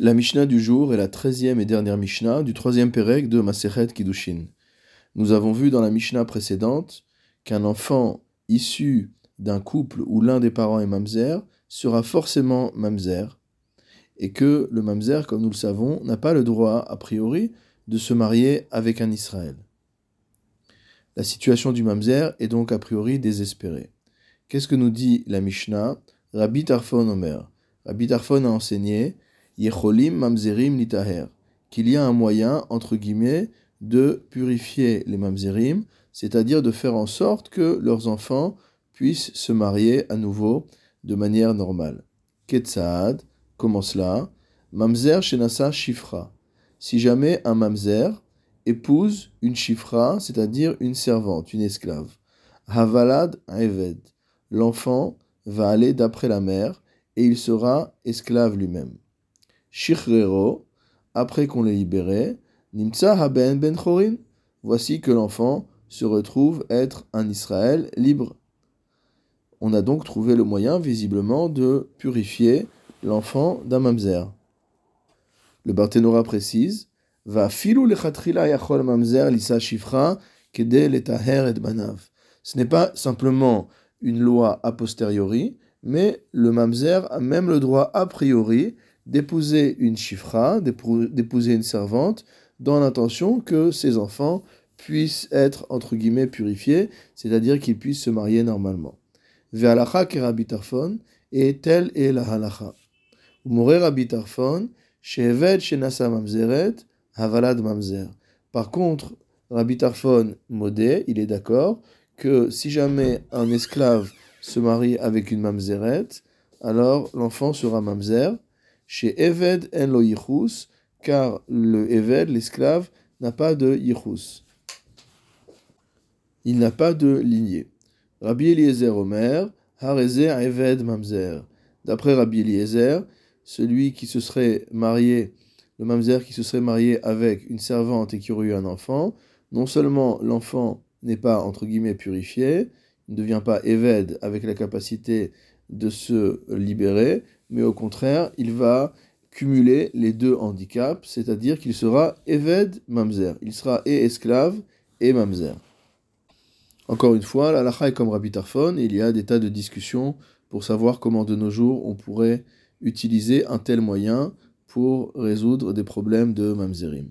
La Mishnah du jour est la treizième et dernière Mishnah du troisième Pérec de Masechet Kiddushin. Nous avons vu dans la Mishnah précédente qu'un enfant issu d'un couple où l'un des parents est mamzer sera forcément mamzer et que le mamzer, comme nous le savons, n'a pas le droit a priori de se marier avec un Israël. La situation du mamzer est donc a priori désespérée. Qu'est-ce que nous dit la Mishnah? Rabbi Tarfon Omer. Rabbi Tarfon a enseigné Mamzerim litaher, qu'il y a un moyen, entre guillemets, de purifier les mamzerim, c'est-à-dire de faire en sorte que leurs enfants puissent se marier à nouveau de manière normale. Ketsaad, comment cela? Mamzer shenasa shifra. Si jamais un mamzer épouse une shifra, c'est-à-dire une servante, une esclave. Havalad eved. L'enfant va aller d'après la mère et il sera esclave lui-même. Shichrero, après qu'on l'ait libéré, Nimtsa haben ben chorin. Voici que l'enfant se retrouve être un Israël libre. On a donc trouvé le moyen, visiblement, de purifier l'enfant d'un mamzer. Le Barthénora précise Va filou yachol mamzer lisa shifra kede letaher et banav. Ce n'est pas simplement une loi a posteriori, mais le mamzer a même le droit a priori d'épouser une chifra, d'épouser une servante, dans l'intention que ses enfants puissent être, entre guillemets, purifiés, c'est-à-dire qu'ils puissent se marier normalement. Ve'alacha ke Tarfon, et telle est la halacha. Umore Rabbi Tarfon, sheved shenasa mamzeret, havalad mamzer. Par contre, Rabbi Tarfon modé, il est d'accord que si jamais un esclave se marie avec une mamzeret, alors l'enfant sera mamzer, chez Eved en lo yichus, car le Eved, l'esclave, n'a pas de yichus. Il n'a pas de lignée. Rabbi Eliezer Omer, Harezer Eved Mamzer. D'après Rabbi Eliezer, celui qui se serait marié, le Mamzer qui se serait marié avec une servante et qui aurait eu un enfant, non seulement l'enfant n'est pas entre guillemets purifié, ne devient pas Eved avec la capacité de se libérer, mais au contraire, il va cumuler les deux handicaps, c'est-à-dire qu'il sera Eved Mamzer. Il sera et esclave et Mamzer. Encore une fois, la est comme Rabbi Tarfon, il y a des tas de discussions pour savoir comment de nos jours on pourrait utiliser un tel moyen pour résoudre des problèmes de Mamzerim.